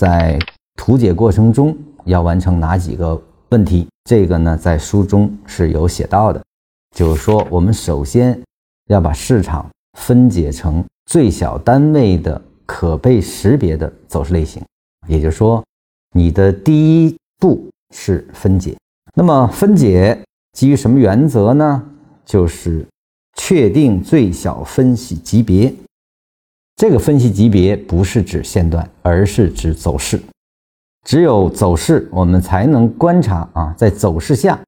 在图解过程中要完成哪几个问题？这个呢，在书中是有写到的，就是说我们首先要把市场分解成最小单位的可被识别的走势类型，也就是说，你的第一步是分解。那么分解基于什么原则呢？就是确定最小分析级别。这个分析级别不是指线段，而是指走势。只有走势，我们才能观察啊，在走势下，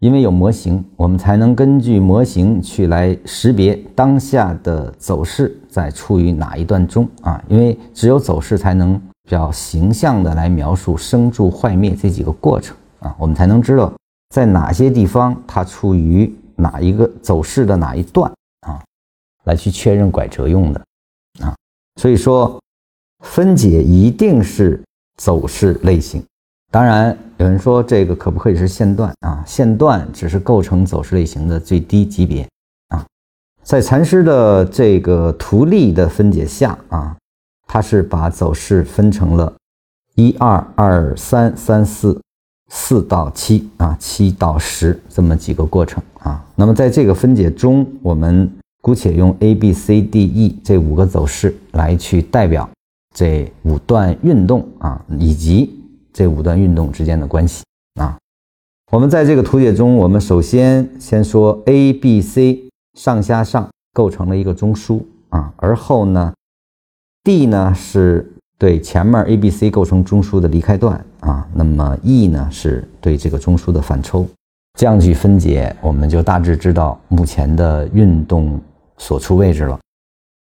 因为有模型，我们才能根据模型去来识别当下的走势在处于哪一段中啊。因为只有走势才能比较形象的来描述生住坏灭这几个过程啊，我们才能知道在哪些地方它处于哪一个走势的哪一段啊，来去确认拐折用的。所以说，分解一定是。走势类型，当然有人说这个可不可以是线段啊？线段只是构成走势类型的最低级别啊。在禅师的这个图例的分解下啊，他是把走势分成了一二二三三四四到七啊，七到十这么几个过程啊。那么在这个分解中，我们姑且用 A B C D E 这五个走势来去代表。这五段运动啊，以及这五段运动之间的关系啊，我们在这个图解中，我们首先先说 A、B、C 上下上构成了一个中枢啊，而后呢，D 呢是对前面 A、B、C 构成中枢的离开段啊，那么 E 呢是对这个中枢的反抽，这样去分解，我们就大致知道目前的运动所处位置了。